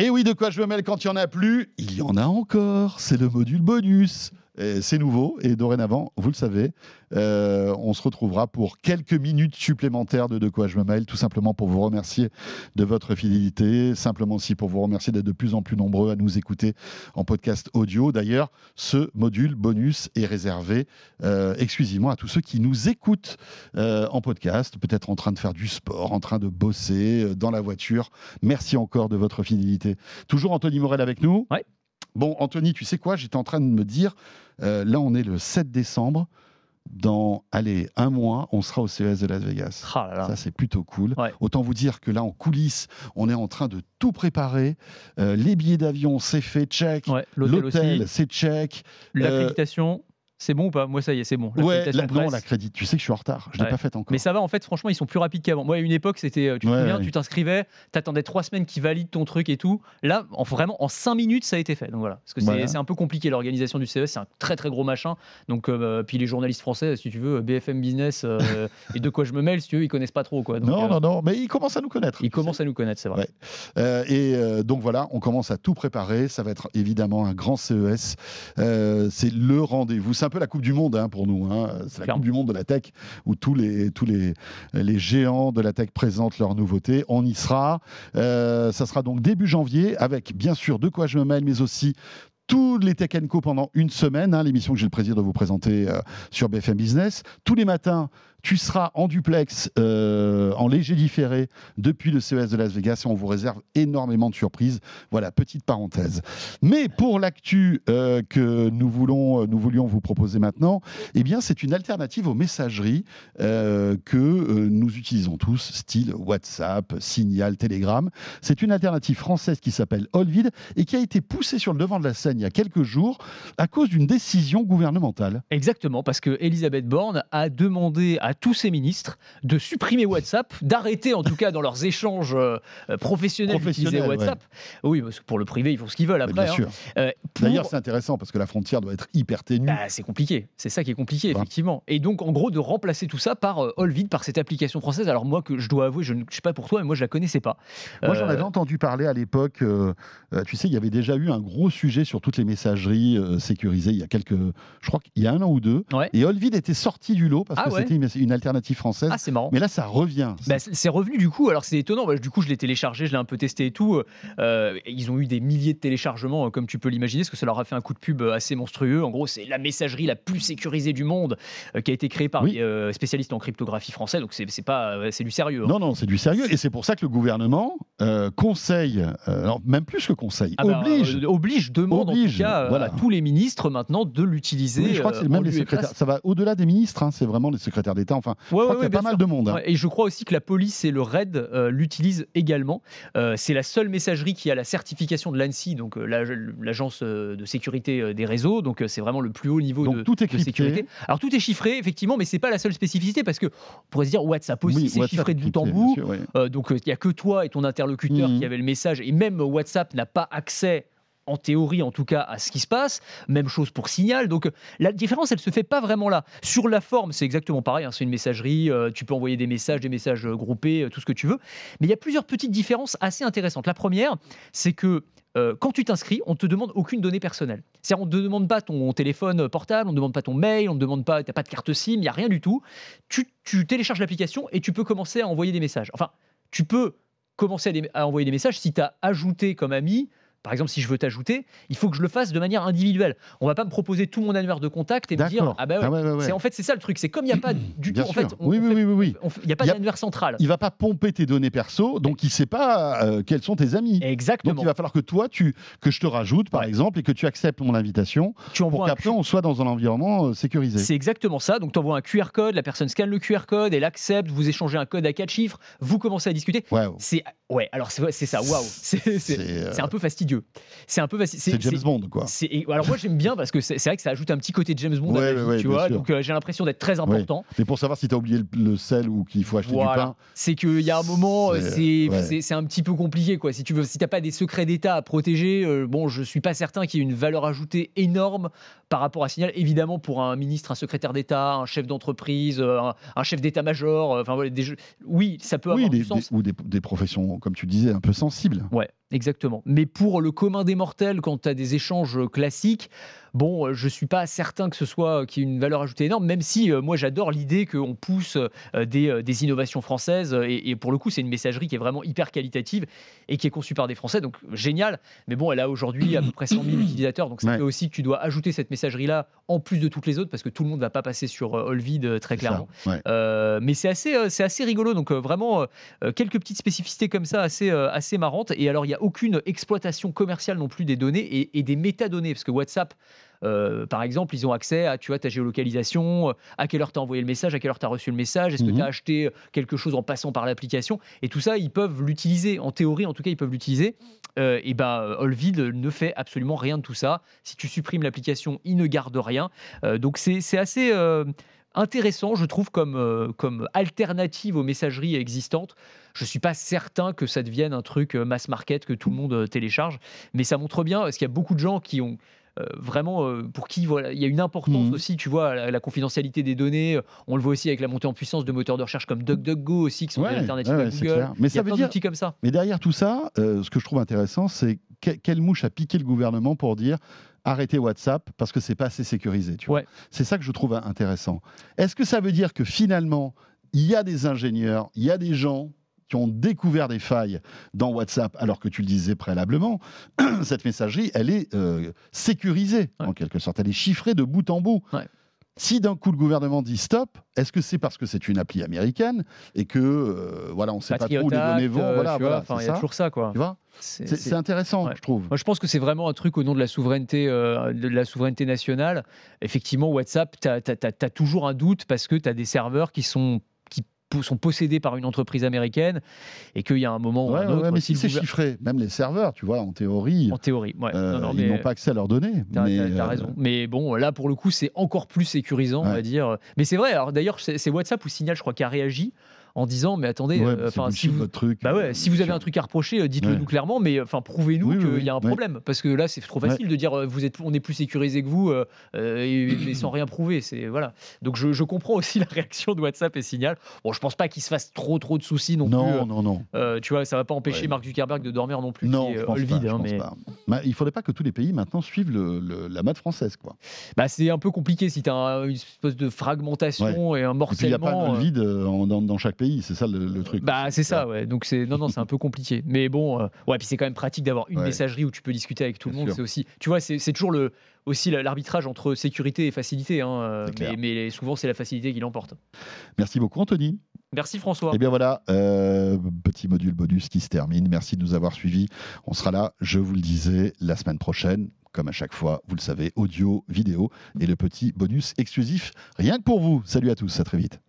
Et oui, de quoi je me mêle quand il n'y en a plus? Il y en a encore. C'est le module bonus. C'est nouveau et dorénavant, vous le savez, euh, on se retrouvera pour quelques minutes supplémentaires de De quoi je me mêle, tout simplement pour vous remercier de votre fidélité, simplement aussi pour vous remercier d'être de plus en plus nombreux à nous écouter en podcast audio. D'ailleurs, ce module bonus est réservé euh, exclusivement à tous ceux qui nous écoutent euh, en podcast, peut-être en train de faire du sport, en train de bosser dans la voiture. Merci encore de votre fidélité. Toujours Anthony Morel avec nous. Bon, Anthony, tu sais quoi? J'étais en train de me dire, euh, là, on est le 7 décembre. Dans, allez, un mois, on sera au CES de Las Vegas. Ah là là. Ça, c'est plutôt cool. Ouais. Autant vous dire que là, en coulisses, on est en train de tout préparer. Euh, les billets d'avion, c'est fait, check. Ouais, l'hôtel c'est check. Euh, L'accréditation, c'est bon ou pas? Moi, ça y est, c'est bon. ouais, la, non, la crédit. Tu sais que je suis en retard. Je ne l'ai pas faite encore. Mais ça va, en fait, franchement, ils sont plus rapides qu'avant. Moi, à une époque, c'était, euh, tu te Ouais, souviens, tu t'inscrivais, t'attendais trois semaines qu'ils valident ton truc et tout. Là, en, vraiment, en cinq minutes, ça a été fait. Donc voilà. Parce que c'est Voilà. c'est un peu compliqué l'organisation du CES, c'est un très très gros machin. Donc, euh, puis les journalistes français, si tu veux, BFM Business euh, et de quoi je me mêle, si tu veux, ils connaissent pas trop. Quoi. Donc, non, euh, non, non, mais ils commencent à nous connaître. Ils commencent à nous connaître, c'est vrai. Et donc voilà, on commence à tout préparer. Ça va être évidemment un grand CES. C'est le rendez-vous. Un peu la Coupe du Monde hein, pour nous. hein. C'est la. Coupe du Monde de la tech où tous les, tous les, les géants de la tech présentent leurs nouveautés. On y sera. Euh, ça sera donc début janvier avec bien sûr de quoi je me mêle, mais aussi tous les Tech Co pendant une semaine, hein, l'émission que j'ai le plaisir de vous présenter euh, sur BFM Business. Tous les matins, tu seras en duplex, euh, en léger différé, depuis le CES de Las Vegas et on vous réserve énormément de surprises. Voilà, petite parenthèse. Mais pour l'actu euh, que nous, voulons, nous voulions vous proposer maintenant, eh bien, c'est une alternative aux messageries euh, que euh, nous utilisons tous, style WhatsApp, Signal, Telegram. C'est une alternative française qui s'appelle Olvid et qui a été poussée sur le devant de la scène il y a quelques jours à cause d'une décision gouvernementale. Exactement, parce que Elisabeth Borne a demandé à tous ses ministres de supprimer WhatsApp, d'arrêter en tout cas dans leurs échanges euh, professionnels d'utiliser Professionnels, WhatsApp. Oui, parce que pour le privé, ils font ce qu'ils veulent après. bien hein. sûr. Euh, pour- D'ailleurs, c'est intéressant parce que la frontière doit être hyper ténue. Bah, c'est compliqué, c'est ça qui est compliqué, effectivement. Et donc, en gros, de remplacer tout ça par euh, par cette application française. Alors, moi, que je dois avouer, je ne je sais pas pour toi, mais moi, je la connaissais pas. Moi, j'en Euh, avais entendu parler à l'époque. euh, euh, tu sais, il y avait déjà eu un gros sujet sur toutes les messageries euh, sécurisées il y a quelques, je crois qu'il y a un an ou deux. Ouais. Et Olvid était sorti du lot parce Ah que ouais c'était une, une alternative française. Ah, c'est marrant. Mais là, ça revient. Bah, c'est revenu du coup, alors c'est étonnant, Bah, du coup je l'ai téléchargé, je l'ai un peu testé et tout. Euh, ils ont eu des milliers de téléchargements, euh, comme tu peux l'imaginer, parce que ça leur a fait un coup de pub euh, assez monstrueux. En gros, c'est la messagerie la plus sécurisée du monde, euh, qui a été créée par Oui. des spécialistes en cryptographie français, donc c'est pas, c'est du sérieux. hein. Non, non, c'est du sérieux. Et c'est pour ça que le gouvernement conseille, alors même plus que conseille, Ah bah, oblige. oblige, demande en Oblige, tout cas voilà. à tous les ministres maintenant de l'utiliser. Oui, je crois que c'est même en les secrétaires. Ça va au-delà des ministres. hein, c'est vraiment les secrétaires d'État. Enfin, Ouais, ouais, qu'il y a pas mal de monde. hein. Et je crois aussi que la police et le RAID euh, l'utilisent également. Euh, c'est la seule messagerie qui a la certification de l'ANSI, donc euh, l'ag- l'agence de sécurité des réseaux. Donc c'est vraiment le plus haut niveau Donc de, tout est de crypté. sécurité. Alors tout est chiffré, effectivement, mais c'est pas la seule spécificité parce que on pourrait se dire WhatsApp aussi, Oui, c'est chiffré de bout en bout. sûr, donc il n'y a que toi et ton interlocuteur Mhm. qui avait le message, et même WhatsApp n'a pas accès. En théorie, en tout cas, à ce qui se passe. Même chose pour Signal. Donc, la différence, elle se fait pas vraiment là. Sur la forme, c'est exactement pareil. hein, c'est une messagerie. euh, tu peux envoyer des messages, des messages euh, groupés, euh, tout ce que tu veux. Mais il y a plusieurs petites différences assez intéressantes. La première, c'est que quand tu t'inscris, on te demande aucune donnée personnelle. C'est-à-dire, on ne te demande pas ton téléphone portable, on ne demande pas ton mail, on ne demande pas, tu n'as pas de carte SIM, il n'y a rien du tout. Tu, télécharges l'application et tu peux commencer à envoyer des messages. Enfin, tu peux commencer à, à envoyer des messages si tu as ajouté comme ami. Par exemple, si je veux t'ajouter, il faut que je le fasse de manière individuelle. On va pas me proposer tout mon annuaire de contact et me dire ah bah ouais. Ah ouais. C'est en fait c'est ça le truc, c'est comme il n'y a pas du Bien tout en fait, on- oui, on oui, fait- oui, oui, il n'y a pas d'annuaire central. Il va pas pomper tes données perso, donc il sait pas euh, quels sont tes amis. Exactement. Donc il va falloir que toi, tu, que je te rajoute, par Ouais. exemple, et que tu acceptes mon invitation tu pour qu'après on soit dans un environnement euh, sécurisé. C'est exactement ça. Donc, tu envoies un QR code, la personne scanne le QR code, elle accepte, vous échangez un code à quatre chiffres, vous commencez à discuter. Ouais, C'est ouais, alors c'est ça, waouh, euh, c'est un peu fastidieux. Fastidieux. C'est un peu C'est James Bond, quoi. Alors moi j'aime bien parce que c'est vrai que ça ajoute un petit côté James Bond à la vie, tu vois. Donc euh, j'ai l'impression d'être très important. Mais pour savoir si tu as oublié le, sel ou qu'il faut acheter du pain. C'est qu'il y a un moment, c'est un petit peu compliqué, quoi. Si tu veux, si t'as pas des secrets d'État à protéger, euh, bon, je suis pas certain qu'il y ait une valeur ajoutée énorme par rapport à Signal. Évidemment, pour un ministre, un secrétaire d'État, un chef d'entreprise, euh, un, chef d'état-major, enfin voilà, des oui, ça peut avoir du sens. ou des, des professions, comme tu disais, un peu sensibles. Ouais, exactement. Mais pour le commun des mortels, quand tu as des échanges classiques, bon, euh, je suis pas certain que ce soit qui ait une valeur ajoutée énorme, même si euh, moi j'adore l'idée qu'on pousse euh, des, innovations françaises et, pour le coup c'est une messagerie qui est vraiment hyper qualitative et qui est conçue par des Français, donc génial. Mais bon, elle a aujourd'hui à peu près 100 000 utilisateurs, donc ça fait aussi que tu dois ajouter cette messagerie là en plus de toutes les autres parce que tout le monde va pas passer sur Olvid très clairement. mais c'est assez, c'est assez rigolo, donc vraiment quelques petites spécificités comme ça assez, assez marrantes. Et alors il n'y a aucune exploitation commerciale non plus des données et, et des métadonnées parce que WhatsApp euh, par exemple, ils ont accès à tu vois, ta géolocalisation, euh, à quelle heure tu as envoyé le message, à quelle heure tu as reçu le message, est-ce que tu as mhm. acheté quelque chose en passant par l'application. Et tout ça, ils peuvent l'utiliser. En théorie, en tout cas, ils peuvent l'utiliser. Euh, et ben, Olvid ne fait absolument rien de tout ça. Si tu supprimes l'application, il ne garde rien. donc, c'est assez intéressant, je trouve, comme, comme alternative aux messageries existantes. Je ne suis pas certain que ça devienne un truc mass market que tout le monde télécharge, mais ça montre bien, parce qu'il y a beaucoup de gens qui ont euh, vraiment euh, pour qui voilà, il y a une importance mmh. aussi, tu vois, la, la, confidentialité des données. On le voit aussi avec la montée en puissance de moteurs de recherche comme DuckDuckGo aussi, qui sont des alternatives à Google. Mais ça veut dire comme ça. Mais derrière tout ça, euh, ce que je trouve intéressant, c'est quelle mouche a piqué le gouvernement pour dire arrêtez WhatsApp parce que c'est pas assez sécurisé. Tu vois. C'est ça que je trouve intéressant. Est-ce que ça veut dire que finalement il y a des ingénieurs, il y a des gens qui ont découvert des failles dans WhatsApp, alors que tu le disais préalablement, cette messagerie, elle est euh, sécurisée, en quelque sorte. Elle est chiffrée de bout en bout. Si d'un coup le gouvernement dit stop, est-ce que c'est parce que c'est une appli américaine et que euh, voilà, on ne sait pas trop où les données vont euh, Voilà, voilà il y a toujours ça, quoi. Tu vois c'est intéressant, je trouve. Moi, je pense que c'est vraiment un truc au nom de la souveraineté, de la souveraineté nationale. Effectivement, WhatsApp, tu as, toujours un doute parce que tu as des serveurs qui sont sont possédés par une entreprise américaine et qu'il y a un moment ou un autre. mais si c'est chiffré, même les serveurs, tu vois, en théorie. En théorie, ouais. Euh, ils n'ont pas accès à leurs données. T'as mais euh, raison. Mais bon, là, pour le coup, c'est encore plus sécurisant, on va dire. Mais c'est vrai, alors d'ailleurs, c'est WhatsApp ou Signal, je crois, qui a réagi en disant mais attendez, euh, enfin si vous, truc, bah ouais, si vous avez un truc à reprocher, euh, dites-le nous clairement, mais enfin prouvez-nous qu'il y a un problème parce que là c'est trop facile de dire euh, vous êtes, on est plus sécurisé que vous et, sans rien prouver. C'est voilà. Donc je, je, comprends aussi la réaction de WhatsApp et Signal. Bon, je pense pas qu'il se fasse trop trop de soucis non, non plus. Non, non, non. tu vois, ça va pas empêcher Mark Zuckerberg de dormir non plus. Non, je pense pas, hein, mais... Bah, il faudrait pas que tous les pays maintenant suivent le, la mode française, quoi. Bah c'est un peu compliqué si tu as une espèce de fragmentation et un morcellement. Il n'y a pas de vide dans, chaque pays, c'est ça le, bah c'est ça, ouais. Donc c'est non non c'est un peu compliqué. Mais bon, euh, ouais. Puis c'est quand même pratique d'avoir une messagerie où tu peux discuter avec tout le monde. C'est aussi, tu vois, c'est toujours le aussi l'arbitrage entre sécurité et facilité. Hein, euh, mais, souvent c'est la facilité qui l'emporte. Merci beaucoup Anthony. Merci François. Et eh bien voilà, euh, petit module bonus qui se termine. Merci de nous avoir suivis. On sera là, je vous le disais, la semaine prochaine. Comme à chaque fois, vous le savez, audio, vidéo et le petit bonus exclusif rien que pour vous. Salut à tous, à très vite.